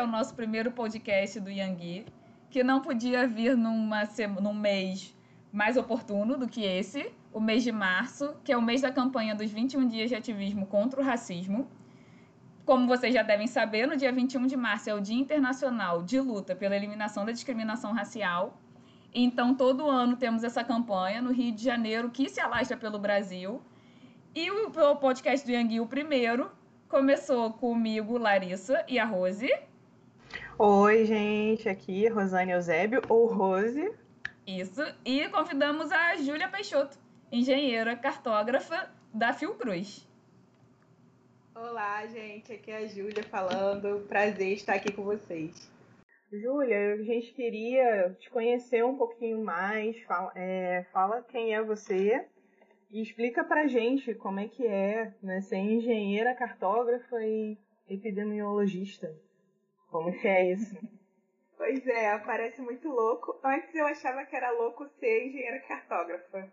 é o nosso primeiro podcast do Yangui, que não podia vir numa, num mês mais oportuno do que esse, o mês de março, que é o mês da campanha dos 21 dias de ativismo contra o racismo. Como vocês já devem saber, no dia 21 de março é o Dia Internacional de Luta pela Eliminação da Discriminação Racial. Então, todo ano temos essa campanha no Rio de Janeiro, que se alastra pelo Brasil. E o podcast do Yangui, o primeiro, começou comigo, Larissa e a Rose. Oi, gente, aqui Rosane Eusébio, ou Rose. Isso, e convidamos a Júlia Peixoto, engenheira cartógrafa da Fiocruz. Olá, gente, aqui é a Júlia falando. Prazer estar aqui com vocês. Júlia, a gente queria te conhecer um pouquinho mais. Fala, é, fala quem é você e explica pra gente como é que é né, ser engenheira, cartógrafa e epidemiologista. Como que é isso? Pois é, parece muito louco. Antes eu achava que era louco ser engenheira cartógrafa.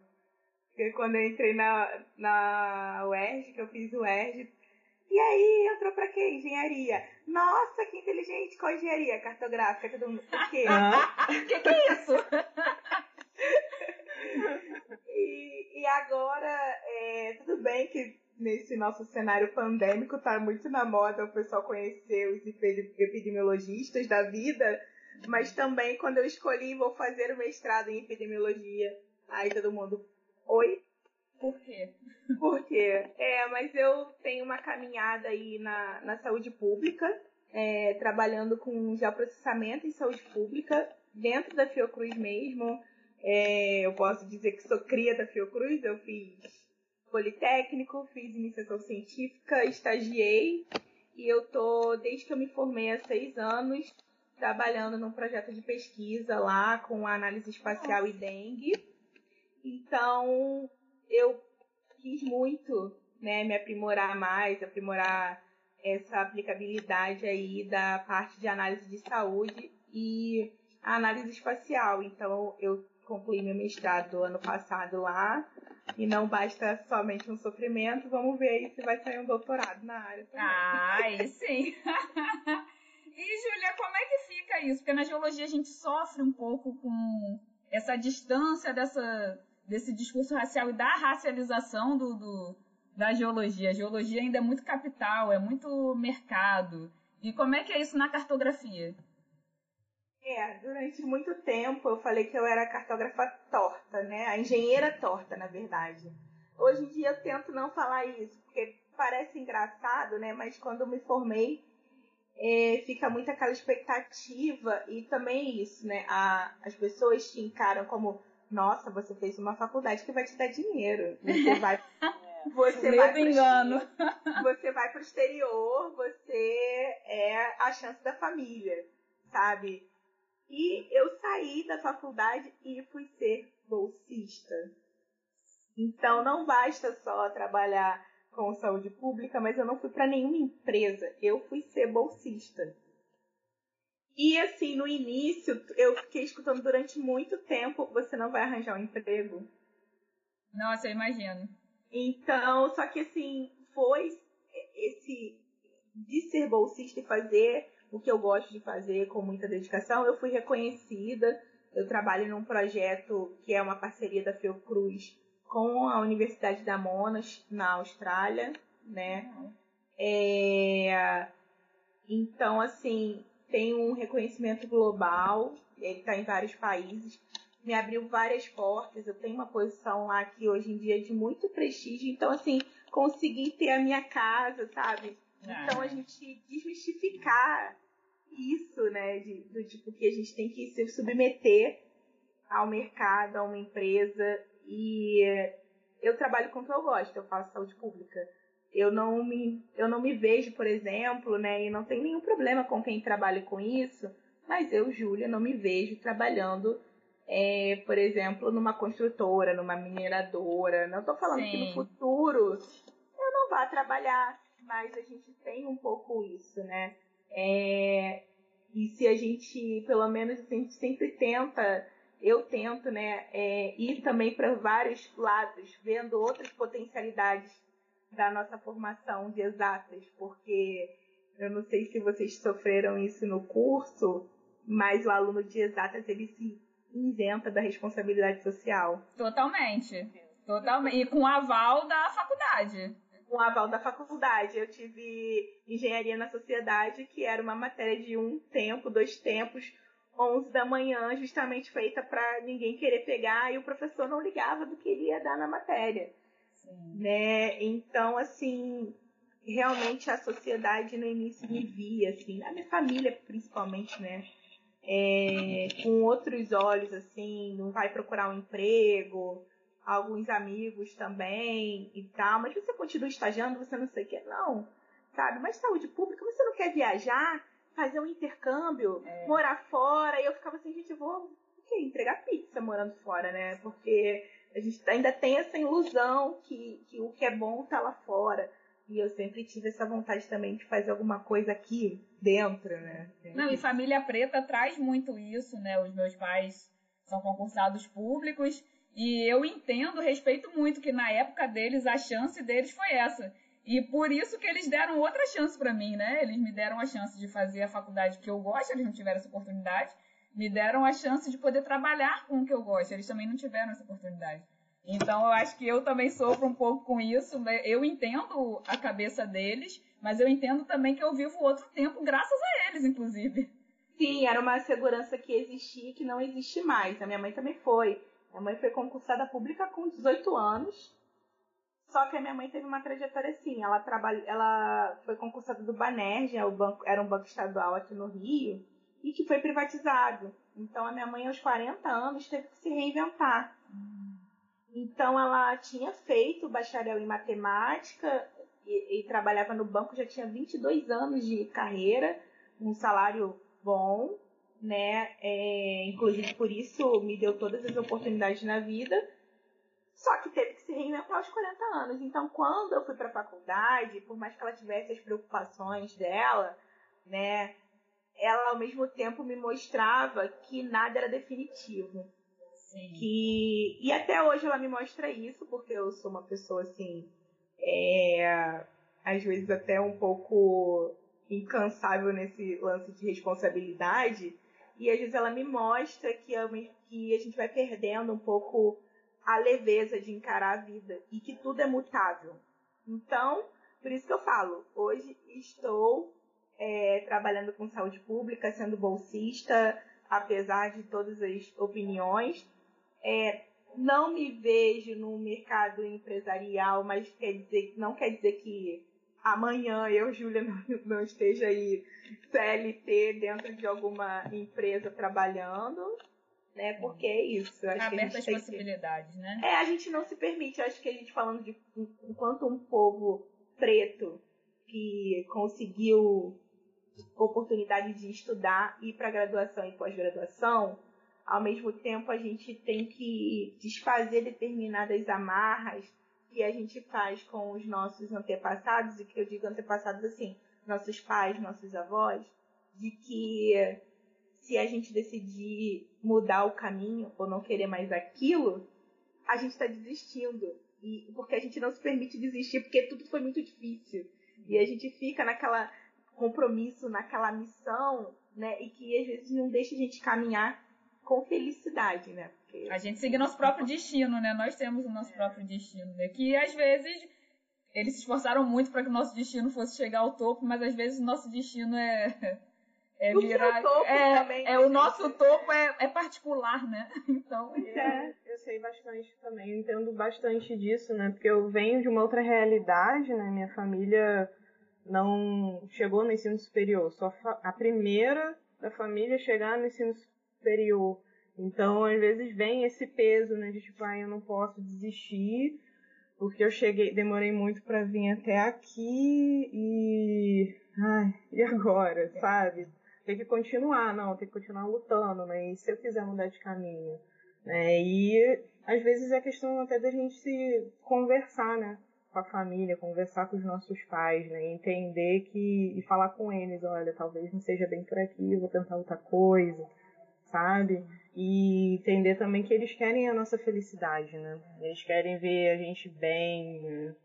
Porque quando eu entrei na, na UERJ, que eu fiz o UERJ, e aí entrou pra quê? Engenharia. Nossa, que inteligente, qual engenharia? Cartográfica, todo mundo. Por quê? O que, que é isso? e, e agora, é, tudo bem que nesse nosso cenário pandêmico tá muito na moda o pessoal conhecer os epidemiologistas da vida, mas também quando eu escolhi vou fazer o mestrado em epidemiologia, aí todo mundo, oi? Por quê? Por quê? É, mas eu tenho uma caminhada aí na, na saúde pública, é, trabalhando com geoprocessamento em saúde pública, dentro da Fiocruz mesmo. É, eu posso dizer que sou cria da Fiocruz, eu fiz Politécnico, fiz iniciação científica, estagiei e eu tô, desde que eu me formei há seis anos, trabalhando num projeto de pesquisa lá com análise espacial e dengue. Então, eu quis muito né, me aprimorar mais, aprimorar essa aplicabilidade aí da parte de análise de saúde e análise espacial. Então, eu concluí meu mestrado ano passado lá e não basta somente um sofrimento, vamos ver aí se vai sair um doutorado na área também. Ah, aí sim! e, Júlia, como é que fica isso? Porque na geologia a gente sofre um pouco com essa distância dessa desse discurso racial e da racialização do, do, da geologia. A geologia ainda é muito capital, é muito mercado. E como é que é isso na cartografia? É, durante muito tempo eu falei que eu era cartógrafa torta, né? A engenheira torta, na verdade. Hoje em dia eu tento não falar isso, porque parece engraçado, né? Mas quando eu me formei, é, fica muito aquela expectativa e também isso, né? A, as pessoas te encaram como nossa, você fez uma faculdade que vai te dar dinheiro. Você vai. Você vai pro, engano. Você vai pro exterior, você é a chance da família, sabe? E eu saí da faculdade e fui ser bolsista. Então não basta só trabalhar com saúde pública, mas eu não fui para nenhuma empresa. Eu fui ser bolsista. E assim, no início, eu fiquei escutando durante muito tempo, você não vai arranjar um emprego. Nossa, eu imagino. Então, só que assim, foi esse de ser bolsista e fazer o que eu gosto de fazer com muita dedicação, eu fui reconhecida. Eu trabalho num projeto que é uma parceria da Fiocruz com a Universidade da Monash, na Austrália, né? É... Então, assim, tem um reconhecimento global, ele está em vários países, me abriu várias portas, eu tenho uma posição lá que hoje em dia é de muito prestígio, então assim, consegui ter a minha casa, sabe? Então a ah. gente desmistificar isso, né, de, do tipo que a gente tem que se submeter ao mercado, a uma empresa e eu trabalho com o que eu gosto, eu faço saúde pública eu não me, eu não me vejo, por exemplo, né, e não tenho nenhum problema com quem trabalha com isso, mas eu, Júlia, não me vejo trabalhando, é, por exemplo, numa construtora, numa mineradora. Não estou falando Sim. que no futuro eu não vá trabalhar, mas a gente tem um pouco isso, né? É, e se a gente, pelo menos, a gente sempre tenta, eu tento, né, é, ir também para vários lados, vendo outras potencialidades da nossa formação de exatas, porque Eu não sei se vocês sofreram isso no curso, mas o aluno de exatas ele se isenta da responsabilidade social. Totalmente. Totalmente. E com aval da faculdade. Com aval da faculdade. Eu tive engenharia na sociedade, que era uma matéria de um tempo, dois tempos, 11 da manhã, justamente feita para ninguém querer pegar e o professor não ligava do que ele ia dar na matéria. Sim. Né? Então, assim, realmente a sociedade no início me via, assim, a minha família principalmente, né? É, com outros olhos, assim, não vai procurar um emprego, alguns amigos também e tal, mas você continua estagiando, você não sei o que, não, sabe? Mas saúde pública, você não quer viajar, fazer um intercâmbio, é. morar fora, e eu ficava assim, gente, eu vou o quê? entregar pizza morando fora, né? Porque a gente ainda tem essa ilusão que, que o que é bom tá lá fora. E eu sempre tive essa vontade também de fazer alguma coisa aqui dentro, né? Não, e família preta traz muito isso, né? Os meus pais são concursados públicos e eu entendo, respeito muito que na época deles a chance deles foi essa. E por isso que eles deram outra chance para mim, né? Eles me deram a chance de fazer a faculdade que eu gosto, eles não tiveram essa oportunidade. Me deram a chance de poder trabalhar com o que eu gosto, eles também não tiveram essa oportunidade. Então eu acho que eu também sofro um pouco com isso. Né? Eu entendo a cabeça deles, mas eu entendo também que eu vivo outro tempo graças a eles, inclusive. Sim, era uma segurança que existia e que não existe mais. A minha mãe também foi. Minha mãe foi concursada pública com 18 anos. Só que a minha mãe teve uma trajetória assim. Ela, trabalha, ela foi concursada do Banerj, é era um banco estadual aqui no Rio, e que foi privatizado. Então a minha mãe, aos 40 anos, teve que se reinventar. Então ela tinha feito bacharel em matemática e, e, trabalhava no banco, já tinha 22 anos de carreira, um salário bom, né? É, inclusive por isso me deu todas as oportunidades na vida. Só que teve que se reinventar aos 40 anos. Então, quando eu fui para a faculdade, por mais que ela tivesse as preocupações dela, né, ela ao mesmo tempo me mostrava que nada era definitivo. Sim. Que, e até hoje ela me mostra isso, porque eu sou uma pessoa assim, é, às vezes até um pouco incansável nesse lance de responsabilidade. E às vezes ela me mostra que, eu, que a gente vai perdendo um pouco a leveza de encarar a vida e que tudo é mutável. Então, por isso que eu falo, hoje estou é, trabalhando com saúde pública, sendo bolsista, apesar de todas as opiniões, é, não me vejo no mercado empresarial, mas quer dizer, não quer dizer que amanhã eu, Júlia, não, não esteja aí CLT dentro de alguma empresa trabalhando, né? Porque é isso. Acho Aberta as possibilidades, que... né? É, a gente não se permite. Acho que a gente falando de enquanto um povo preto que conseguiu oportunidade de estudar, ir para graduação e pós-graduação, ao mesmo tempo a gente tem que desfazer determinadas amarras que a gente faz com os nossos antepassados, e que eu digo antepassados assim, nossos pais, nossos avós, de que se a gente decidir mudar o caminho ou não querer mais aquilo, a gente está desistindo. E, porque a gente não se permite desistir, porque tudo foi muito difícil. E a gente fica naquela compromisso, naquela missão, né? E que às vezes não deixa a gente caminhar com felicidade, né? Porque... A gente segue nosso próprio destino, né? Nós temos o nosso é. próprio destino, né? Que às vezes eles se esforçaram muito para que o nosso destino fosse chegar ao topo, mas às vezes o nosso destino é é o virar topo é, também, é o nosso topo é, é particular, né? Então, é, eu sei bastante também, entendo bastante disso, né? Porque eu venho de uma outra realidade, né? Minha família não chegou no ensino superior, só a primeira da família chegar no ensino superior. Então, às vezes vem esse peso, né, de tipo, ah, eu não posso desistir, porque eu cheguei, demorei muito para vir até aqui e ai, e agora, sabe? Tem que continuar, não, tem que continuar lutando, né? E se eu quiser mudar de caminho, né? E às vezes é questão até da gente se conversar, né? Com a família, conversar com os nossos pais, né? Entender que e falar com eles, olha, talvez não seja bem por aqui, eu vou tentar outra coisa sabe? E entender também que eles querem a nossa felicidade, né? Eles querem ver a gente bem. Né?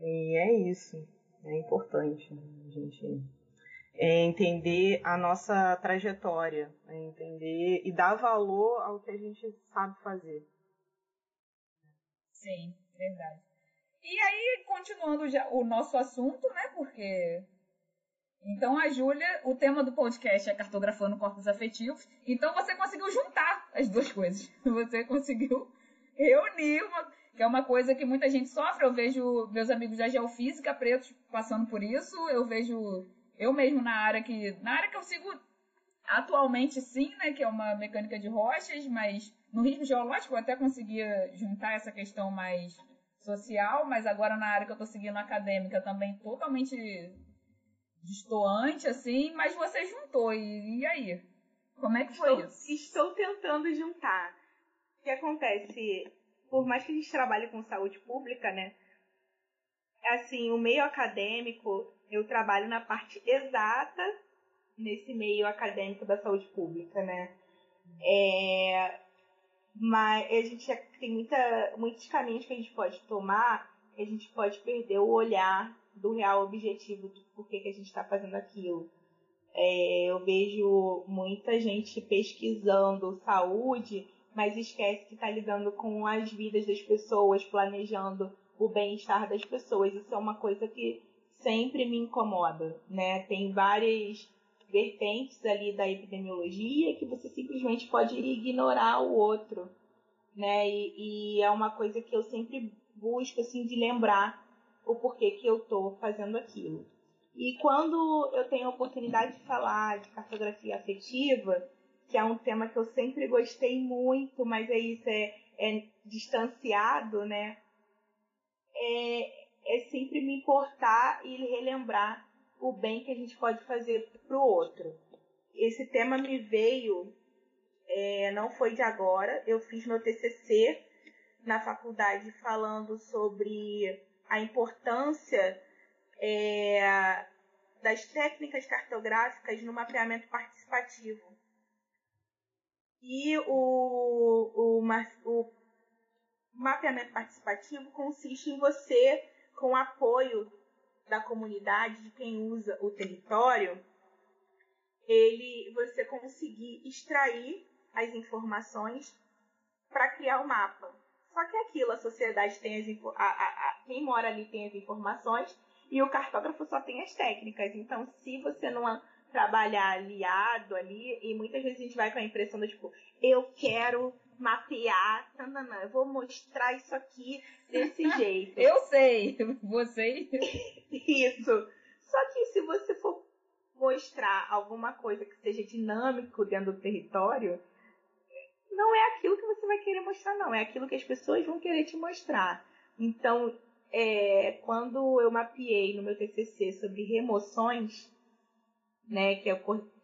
E é isso. É importante a gente é entender a nossa trajetória, é entender e dar valor ao que a gente sabe fazer. Sim, verdade. E aí, continuando já o nosso assunto, né? Porque. Então, a Júlia, o tema do podcast é cartografando corpos afetivos. Então, você conseguiu juntar as duas coisas. Você conseguiu reunir uma. Que é uma coisa que muita gente sofre. Eu vejo meus amigos da geofísica pretos passando por isso. Eu vejo eu mesmo na área que. Na área que eu sigo atualmente sim, né? Que é uma mecânica de rochas, mas no ritmo geológico eu até conseguia juntar essa questão mais social, mas agora na área que eu estou seguindo acadêmica também totalmente distoante, assim, mas você juntou, e, e aí? Como é que foi estou, isso? Estou tentando juntar. O que acontece? Por mais que a gente trabalhe com saúde pública, né? Assim, o meio acadêmico, eu trabalho na parte exata nesse meio acadêmico da saúde pública, né? É, mas a gente tem muita, muitos caminhos que a gente pode tomar, a gente pode perder o olhar do real objetivo do porquê que a gente está fazendo aquilo. É, eu vejo muita gente pesquisando saúde, mas esquece que está lidando com as vidas das pessoas, planejando o bem-estar das pessoas. Isso é uma coisa que sempre me incomoda, né? Tem várias vertentes ali da epidemiologia que você simplesmente pode ignorar o outro, né? E, e, é uma coisa que eu sempre busco assim de lembrar o porquê que eu estou fazendo aquilo. E quando eu tenho a oportunidade de falar de cartografia afetiva, que é um tema que eu sempre gostei muito, mas é isso, é, é distanciado, né? É, é sempre me importar e relembrar o bem que a gente pode fazer para o outro. Esse tema me veio, é, não foi de agora, eu fiz meu TCC na faculdade falando sobre a importância é, das técnicas cartográficas no mapeamento participativo. E o, o, o mapeamento participativo consiste em você, com apoio da comunidade, de quem usa o território, ele você conseguir extrair as informações para criar o mapa. Só que é aquilo, a sociedade tem as a, a, a, quem mora ali tem as informações e o cartógrafo só tem as técnicas. Então, se você não trabalhar aliado ali, e muitas vezes a gente vai com a impressão do tipo, eu quero mapear, tanana, eu vou mostrar isso aqui desse jeito. eu sei, você. isso. Só que se você for mostrar alguma coisa que seja dinâmico dentro do território, não é aquilo que você vai querer mostrar, não. É aquilo que as pessoas vão querer te mostrar. Então, é, quando eu mapeei no meu TCC sobre remoções, né, que,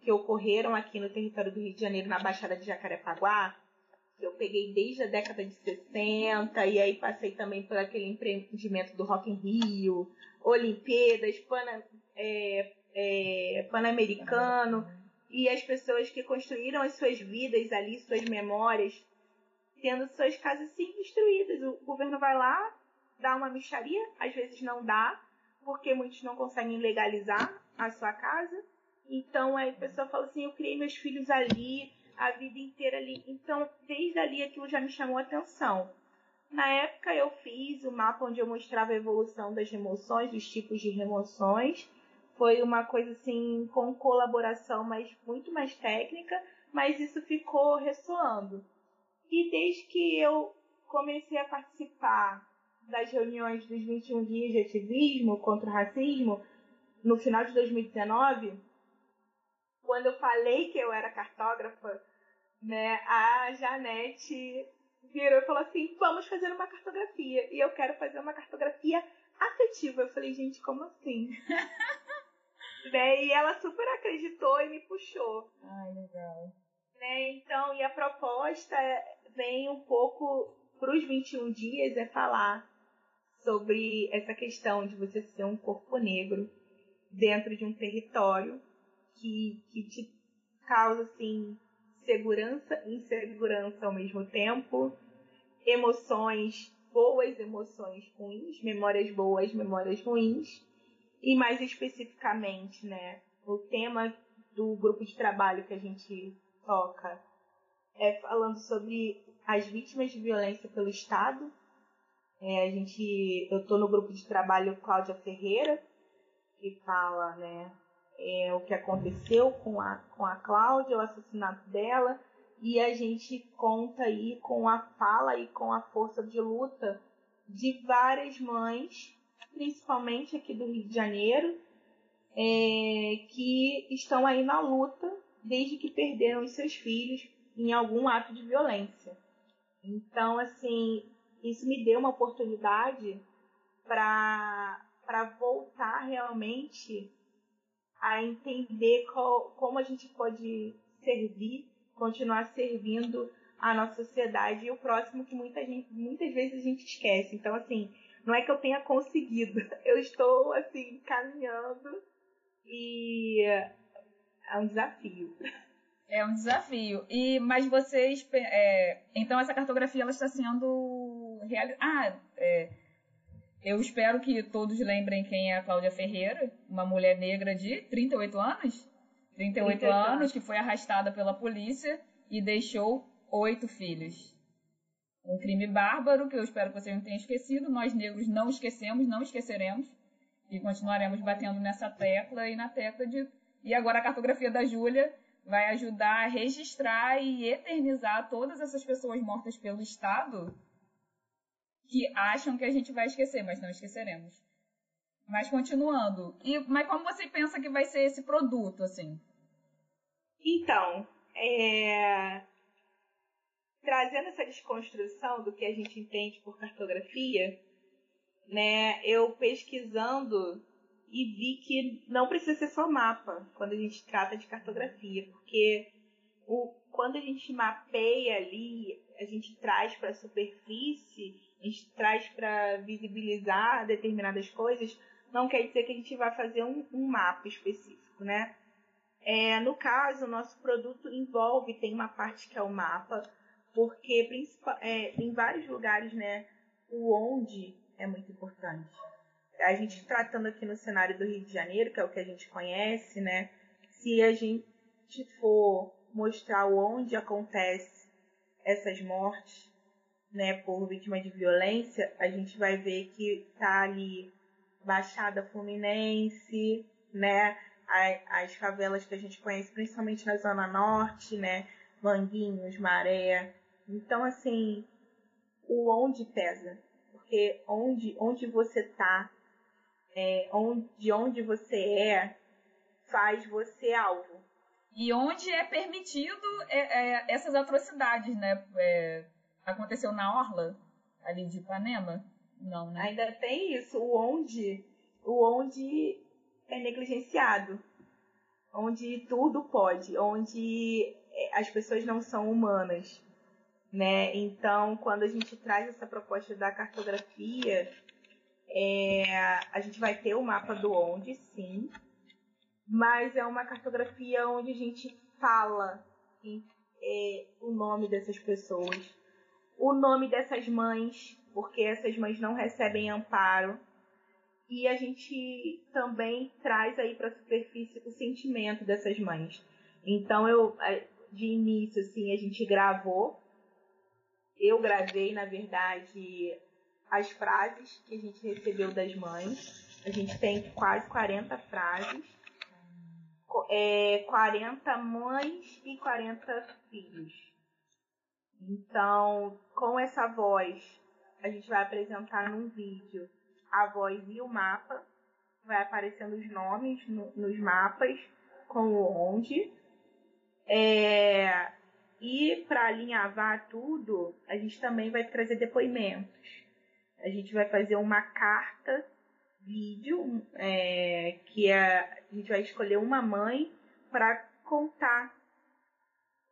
que ocorreram aqui no território do Rio de Janeiro, na Baixada de Jacarepaguá, eu peguei desde a década de 60 e aí passei também por aquele empreendimento do Rock in Rio, Olimpíadas, Pana, é, é, Pan-Americano e as pessoas que construíram as suas vidas ali, suas memórias, tendo suas casas sim destruídas. O governo vai lá, dá uma micharia, às vezes não dá, porque muitos não conseguem legalizar a sua casa. Então aí a pessoa fala assim, eu criei meus filhos ali, a vida inteira ali. Então, desde ali aquilo já me chamou a atenção. Na época eu fiz o mapa onde eu mostrava a evolução das remoções, dos tipos de remoções. Foi uma coisa assim com colaboração, mas muito mais técnica, mas isso ficou ressoando. E desde que eu comecei a participar das reuniões dos 21 dias de ativismo contra o racismo, no final de 2019, quando eu falei que eu era cartógrafa, né, a Janete virou e falou assim: vamos fazer uma cartografia. E eu quero fazer uma cartografia afetiva. Eu falei, gente, como assim? né? E ela super acreditou e me puxou. Ai, legal. Né? Então, e a proposta vem um pouco para os 21 dias é falar sobre essa questão de você ser um corpo negro dentro de um território que, que te causa assim segurança e insegurança ao mesmo tempo, emoções boas, emoções ruins, memórias boas, memórias ruins, e mais especificamente, né, o tema do grupo de trabalho que a gente toca é falando sobre as vítimas de violência pelo Estado. É, a gente, eu estou no grupo de trabalho Cláudia Ferreira, que fala né, é, o que aconteceu com a, com a Cláudia, o assassinato dela, e a gente conta aí com a fala e com a força de luta de várias mães, principalmente aqui do Rio de Janeiro, é, que estão aí na luta desde que perderam os seus filhos em algum ato de violência. Então, assim, isso me deu uma oportunidade para voltar realmente a entender qual, como a gente pode servir, continuar servindo a nossa sociedade e o próximo que muita gente, muitas vezes a gente esquece. Então, assim, não é que eu tenha conseguido, eu estou, assim, caminhando e é um desafio. É um desafio. E mas vocês, é, então essa cartografia ela está sendo realizada. Ah, é, eu espero que todos lembrem quem é a Cláudia Ferreira, uma mulher negra de 38 anos, 38 anos que foi arrastada pela polícia e deixou oito filhos. Um crime bárbaro que eu espero que vocês não tenham esquecido. Nós negros não esquecemos, não esqueceremos e continuaremos batendo nessa tecla e na tecla de. E agora a cartografia da Júlia vai ajudar a registrar e eternizar todas essas pessoas mortas pelo Estado que acham que a gente vai esquecer, mas não esqueceremos. Mas continuando, e mas como você pensa que vai ser esse produto, assim? Então, é... trazendo essa desconstrução do que a gente entende por cartografia, né? Eu pesquisando e vi que não precisa ser só mapa quando a gente trata de cartografia, porque o, quando a gente mapeia ali, a gente traz para a superfície, a gente traz para visibilizar determinadas coisas, não quer dizer que a gente vai fazer um, um mapa específico, né? É, no caso, o nosso produto envolve, tem uma parte que é o mapa, porque é, em vários lugares, né, o onde é muito importante a gente tratando aqui no cenário do Rio de Janeiro, que é o que a gente conhece, né? Se a gente for mostrar onde acontece essas mortes, né, por vítima de violência, a gente vai ver que tá ali Baixada Fluminense, né, as favelas que a gente conhece, principalmente na Zona Norte, né, Manguinhos, Maré. Então, assim, o onde pesa, porque onde, onde você tá é, onde, de onde você é faz você alvo. E onde é permitido é, é, essas atrocidades, né? É, aconteceu na Orla, ali de Ipanema? Não, né? Ainda tem isso, o onde, o onde é negligenciado. Onde tudo pode, onde é, as pessoas não são humanas. Né? Então, quando a gente traz essa proposta da cartografia, é, a gente vai ter o mapa do onde, sim, mas é uma cartografia onde a gente fala é, o nome dessas pessoas, o nome dessas mães, porque essas mães não recebem amparo. E a gente também traz aí para a superfície o sentimento dessas mães. Então eu de início assim a gente gravou, eu gravei na verdade as frases que a gente recebeu das mães. A gente tem quase 40 frases. É, 40 mães e 40 filhos. Então, com essa voz, a gente vai apresentar num vídeo a voz e o mapa. Vai aparecendo os nomes no, nos mapas com o onde. É, e para alinhavar tudo, a gente também vai trazer depoimentos a gente vai fazer uma carta vídeo, é, que é, a gente vai escolher uma mãe para contar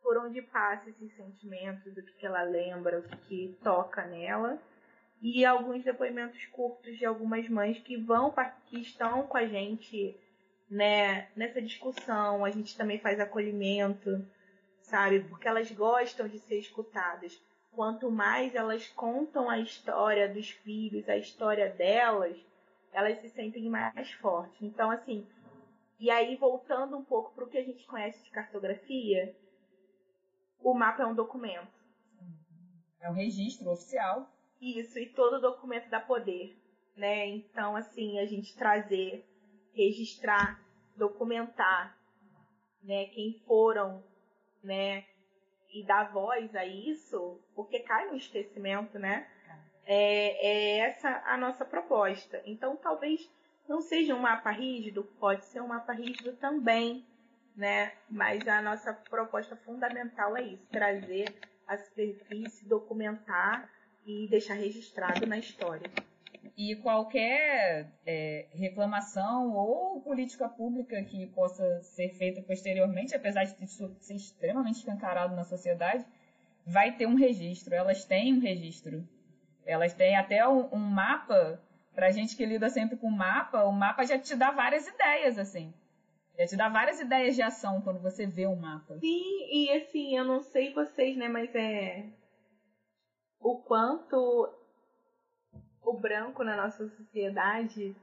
por onde passa esses sentimentos, o que, que ela lembra, o que, que toca nela. E alguns depoimentos curtos de algumas mães que vão, que estão com a gente né, nessa discussão. A gente também faz acolhimento, sabe? Porque elas gostam de ser escutadas quanto mais elas contam a história dos filhos, a história delas, elas se sentem mais fortes. Então, assim, E aí, voltando um pouco para o que a gente conhece de cartografia, o mapa é um documento. É um registro oficial. Isso, e todo documento dá poder, né? Então, assim, a gente trazer, registrar, documentar, né, quem foram, né, e dar voz a isso, porque cai no esquecimento, né? É, é essa a nossa proposta. Então, talvez não seja um mapa rígido, pode ser um mapa rígido também, né? Mas a nossa proposta fundamental é isso: trazer a superfície, documentar e deixar registrado na história. E qualquer é, reclamação ou política pública que possa ser feita posteriormente, apesar de isso ser extremamente escancarado na sociedade, vai ter um registro. Elas têm um registro. Elas têm até um, um mapa. Pra gente que lida sempre com mapa, o mapa já te dá várias ideias, assim. Já te dá várias ideias de ação quando você vê um mapa. Sim, e assim, eu não sei vocês, né, mas é. O quanto o branco na nossa sociedade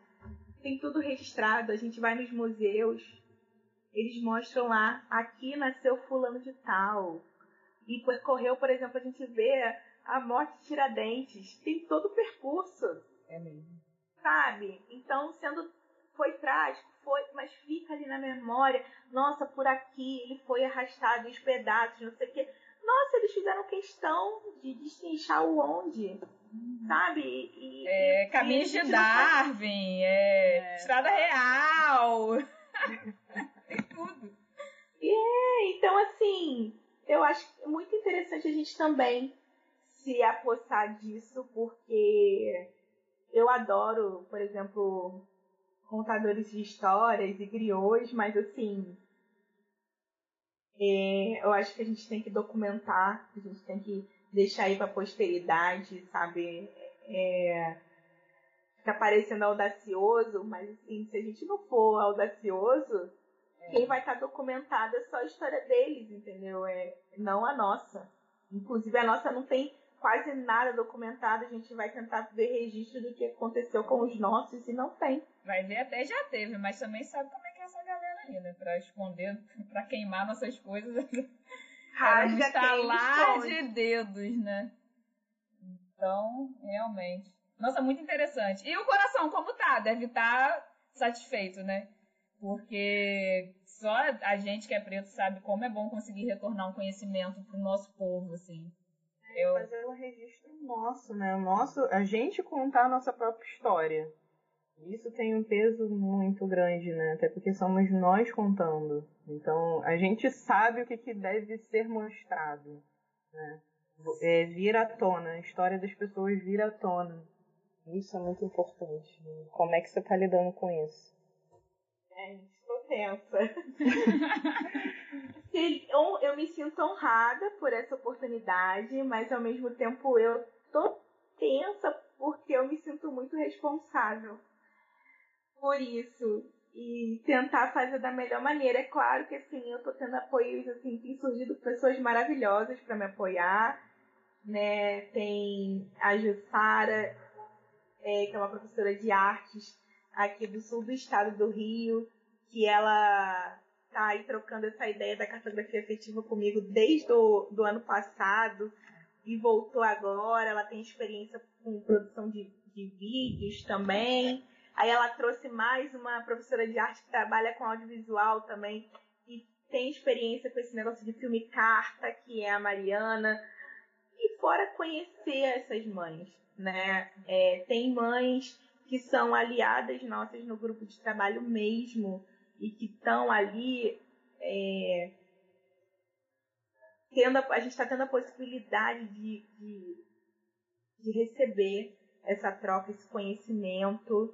tem tudo registrado. A gente vai nos museus, eles mostram lá, aqui nasceu fulano de tal. E percorreu, por exemplo, a gente vê a morte de Tiradentes. Tem todo o percurso. É mesmo. Sabe? Então, sendo. Foi trágico, foi, mas fica ali na memória. Nossa, por aqui ele foi arrastado em pedaços, não sei o quê. Nossa, eles fizeram questão de destrinchar o onde sabe? E, é, Caminhos de Darwin, é, é, Estrada Real, tem tudo. É, então assim, eu acho muito interessante a gente também se apossar disso, porque eu adoro, por exemplo, contadores de histórias e griots, mas assim, é, eu acho que a gente tem que documentar, a gente tem que deixar aí para posteridade, sabe? É, fica parecendo audacioso, mas assim, se a gente não for audacioso, é. quem vai estar tá documentada é só a história deles, entendeu? É, não a nossa. Inclusive a nossa não tem quase nada documentado, a gente vai tentar ver registro do que aconteceu com os nossos e não tem. Vai ver até já teve, mas também sabe como é que é essa galera aí, né? Pra esconder, pra queimar nossas coisas. Rasga um estalar de dedos, né? Então, realmente. Nossa, muito interessante. E o coração, como tá? Deve estar tá satisfeito, né? Porque só a gente que é preto sabe como é bom conseguir retornar um conhecimento pro nosso povo, assim. É, Eu... Fazer um registro nosso, né? O nosso, a gente contar a nossa própria história. Isso tem um peso muito grande, né? Até porque somos nós contando. Então, a gente sabe o que, que deve ser mostrado. Né? É, vir à tona, a história das pessoas vir à tona. Isso é muito importante. Como é que você está lidando com isso? É, estou tensa. eu, eu me sinto honrada por essa oportunidade, mas ao mesmo tempo eu tô tensa porque eu me sinto muito responsável por isso e tentar fazer da melhor maneira. É claro que assim, eu tô tendo apoios assim, tem surgido pessoas maravilhosas para me apoiar, né? Tem a Jussara, é, que é uma professora de artes aqui do sul do estado do Rio, que ela tá aí trocando essa ideia da cartografia afetiva comigo desde o do ano passado e voltou agora. Ela tem experiência com produção de, de vídeos também. Aí ela trouxe mais uma professora de arte que trabalha com audiovisual também e tem experiência com esse negócio de filme carta, que é a Mariana. E fora conhecer essas mães, né? É, tem mães que são aliadas nossas no grupo de trabalho mesmo e que estão ali é, tendo a, a gente está tendo a possibilidade de, de, de receber essa troca, esse conhecimento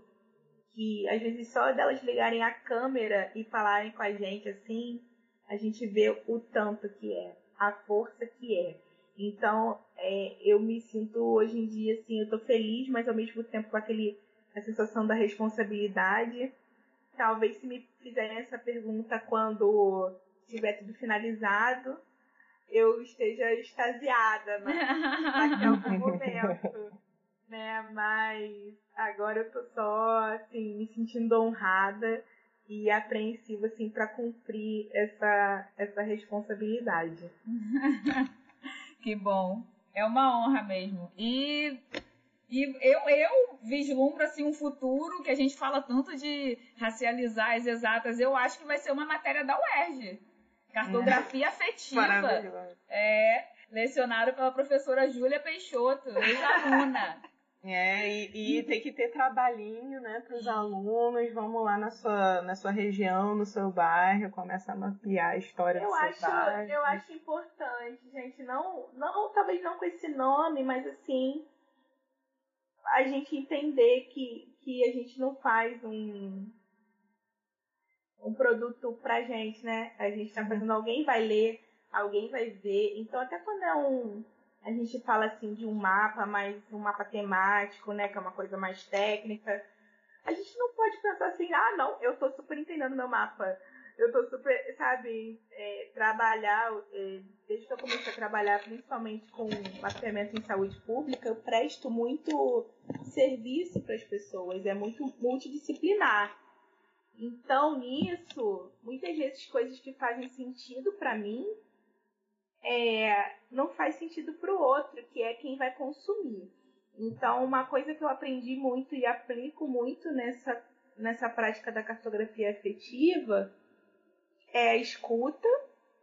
que às vezes só delas ligarem a câmera e falarem com a gente assim, a gente vê o tanto que é, a força que é. Então, é, eu me sinto hoje em dia assim, eu tô feliz, mas ao mesmo tempo com aquele a sensação da responsabilidade. Talvez se me fizerem essa pergunta quando tiver tudo finalizado, eu esteja extasiada né? naquele momento, né? Mas agora eu tô só, assim, me sentindo honrada e apreensiva assim para cumprir essa essa responsabilidade. que bom. É uma honra mesmo. E e eu, eu vislumbro assim um futuro que a gente fala tanto de racializar as exatas. Eu acho que vai ser uma matéria da UERJ. Cartografia é. afetiva. É, lecionado pela professora Júlia Peixoto, ex-aluna. É, e, e, tem que ter trabalhinho, né, para os alunos. Vamos lá na sua, na sua região, no seu bairro, começa a mapear a história eu do acho, seu bairro. Eu acho importante, gente. Não, não, talvez não com esse nome, mas assim, a gente entender que, que a gente não faz um, um produto pra gente, né? A gente tá fazendo, alguém vai ler, alguém vai ver. Então, até quando é um. A gente fala assim de um mapa, mais um mapa temático, né? Que é uma coisa mais técnica. A gente não pode pensar assim, ah, não, eu tô super entendendo meu mapa eu tô super, sabe, é, trabalhar, é, desde que eu comecei a trabalhar principalmente com mapeamento em saúde pública, eu presto muito serviço para as pessoas, é muito multidisciplinar. Então, nisso, muitas vezes coisas que fazem sentido para mim é, não faz sentido para o outro, que é quem vai consumir. Então, uma coisa que eu aprendi muito e aplico muito nessa, nessa prática da cartografia afetiva é a escuta,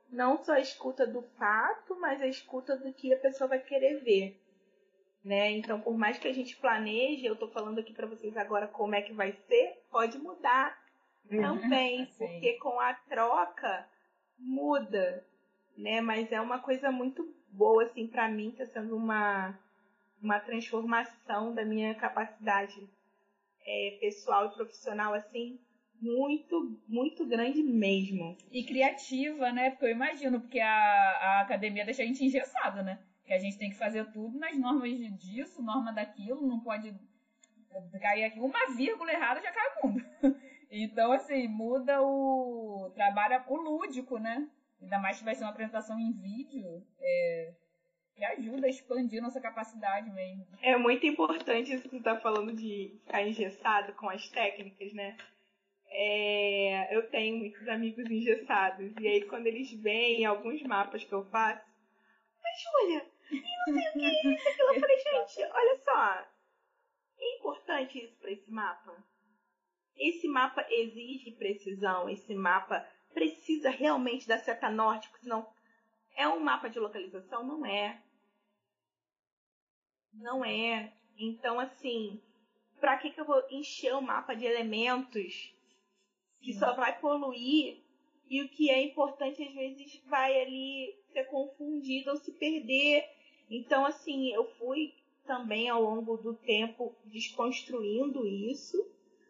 não só a escuta do fato, mas a escuta do que a pessoa vai querer ver. Né? Então, por mais que a gente planeje, eu estou falando aqui para vocês agora como é que vai ser, pode mudar uhum. também, porque com a troca muda, né? Mas é uma coisa muito boa assim para mim, está sendo uma uma transformação da minha capacidade é, pessoal e profissional assim muito, muito grande mesmo. E criativa, né? Porque eu imagino, porque a, a academia deixa a gente engessado, né? Que a gente tem que fazer tudo nas normas disso, norma daquilo, não pode cair aqui. Uma vírgula errada já cai o mundo. Então, assim, muda o trabalho, o lúdico, né? Ainda mais que vai ser uma apresentação em vídeo, é, que ajuda a expandir nossa capacidade mesmo. É muito importante isso que você está falando de ficar engessado com as técnicas, né? é, eu tenho muitos amigos engessados. E aí, quando eles veem alguns mapas que eu faço, mas Júlia, e não sei o que é isso, aquilo. Eu falei, gente, olha só. É importante isso para esse mapa? Esse mapa exige precisão, esse mapa precisa realmente da seta norte, porque senão é um mapa de localização? Não é. Não é. Então, assim, para que, que eu vou encher o mapa de elementos que só vai poluir e o que é importante às vezes vai ali ser confundido ou se perder. Então, assim, eu fui também ao longo do tempo desconstruindo isso,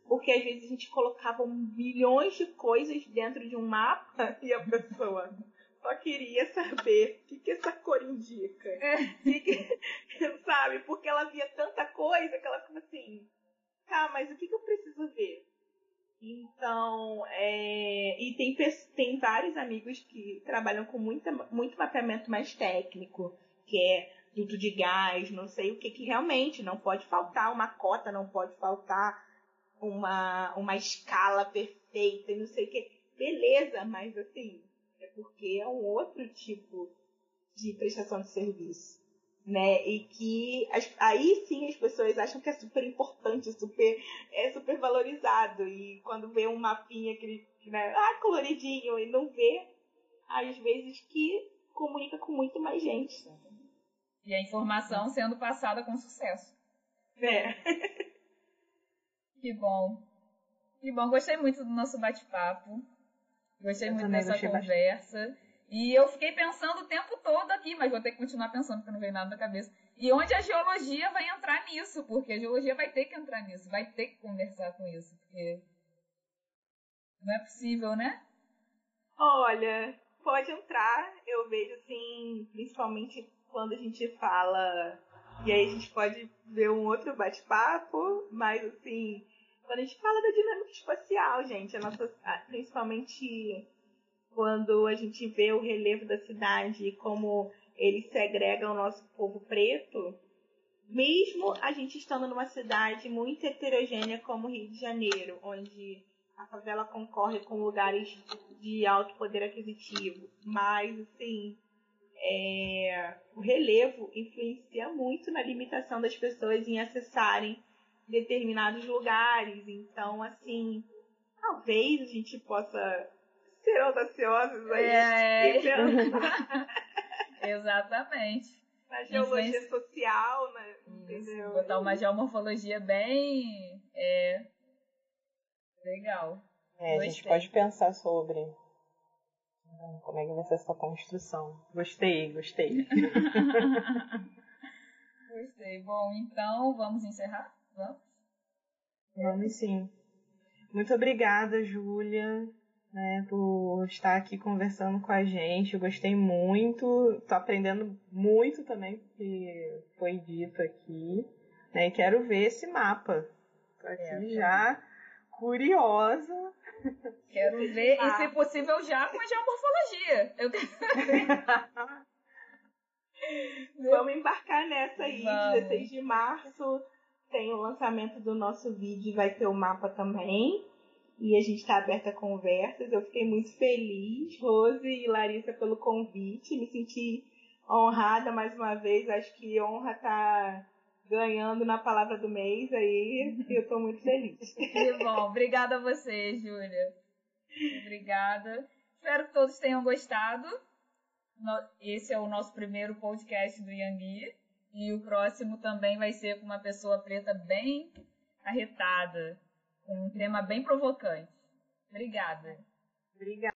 porque às vezes a gente colocava milhões de coisas dentro de um mapa e a pessoa só queria saber o que, que essa cor indica. É. Que que, sabe? Porque ela via tanta coisa que ela ficava assim, tá, mas o que, que eu preciso ver? Então, é, e tem, tem vários amigos que trabalham com muita, muito mapeamento mais técnico, que é tudo de gás, não sei o que, que realmente não pode faltar uma cota, não pode faltar uma, uma escala perfeita e não sei o que. Beleza, mas assim, é porque é um outro tipo de prestação de serviço né? E que as, aí sim as pessoas acham que é super importante, super é super valorizado e quando vê um mapinha aquele, né, ah, coloridinho e não vê às vezes que comunica com muito mais gente. E a informação sendo passada com sucesso. É. que bom. Que bom, gostei muito do nosso bate-papo. Gostei Eu muito dessa conversa. Bastante. E eu fiquei pensando o tempo todo aqui, mas vou ter que continuar pensando porque não veio nada na cabeça. E onde a geologia vai entrar nisso, porque a geologia vai ter que entrar nisso, vai ter que conversar com isso, porque não é possível, né? Olha, pode entrar. Eu vejo assim, principalmente quando a gente fala, e aí a gente pode ver um outro bate-papo, mas assim, quando a gente fala da dinâmica espacial, gente, a nossa, principalmente quando a gente vê o relevo da cidade e como ele segrega o nosso povo preto, mesmo a gente estando numa cidade muito heterogênea como Rio de Janeiro, onde a favela concorre com lugares de alto poder aquisitivo, mas assim é, o relevo influencia muito na limitação das pessoas em acessarem determinados lugares. Então, assim, talvez a gente possa ser audaciosos aí. É. Exatamente. Na geologia Influência... social, né? Entendeu? Botar uma geomorfologia bem. É... Legal. É, a gente pode pensar sobre como é que vai ser essa construção. Gostei, gostei. gostei. Bom, então vamos encerrar? Vamos? Vamos sim. Muito obrigada, Júlia, né, por estar aqui conversando com a gente. Eu gostei muito, estou aprendendo muito também que foi dito aqui. Né, e quero ver esse mapa. Estou aqui é, já curiosa. Quero ver, ah. e se possível já com a geomorfologia. Eu quero Vamos embarcar nessa aí, Vamos. 16 de março tem o lançamento do nosso vídeo, vai ter o mapa também. E a gente está aberta a conversas. Eu fiquei muito feliz, Rose e Larissa, pelo convite. Me senti honrada mais uma vez. Acho que honra tá ganhando na palavra do mês aí. Eu estou muito feliz. Que bom. Obrigada a você, Júlia. Obrigada. Espero que todos tenham gostado. Esse é o nosso primeiro podcast do Yangui. E o próximo também vai ser com uma pessoa preta bem arretada, com um tema bem provocante. Obrigada. Obrigada.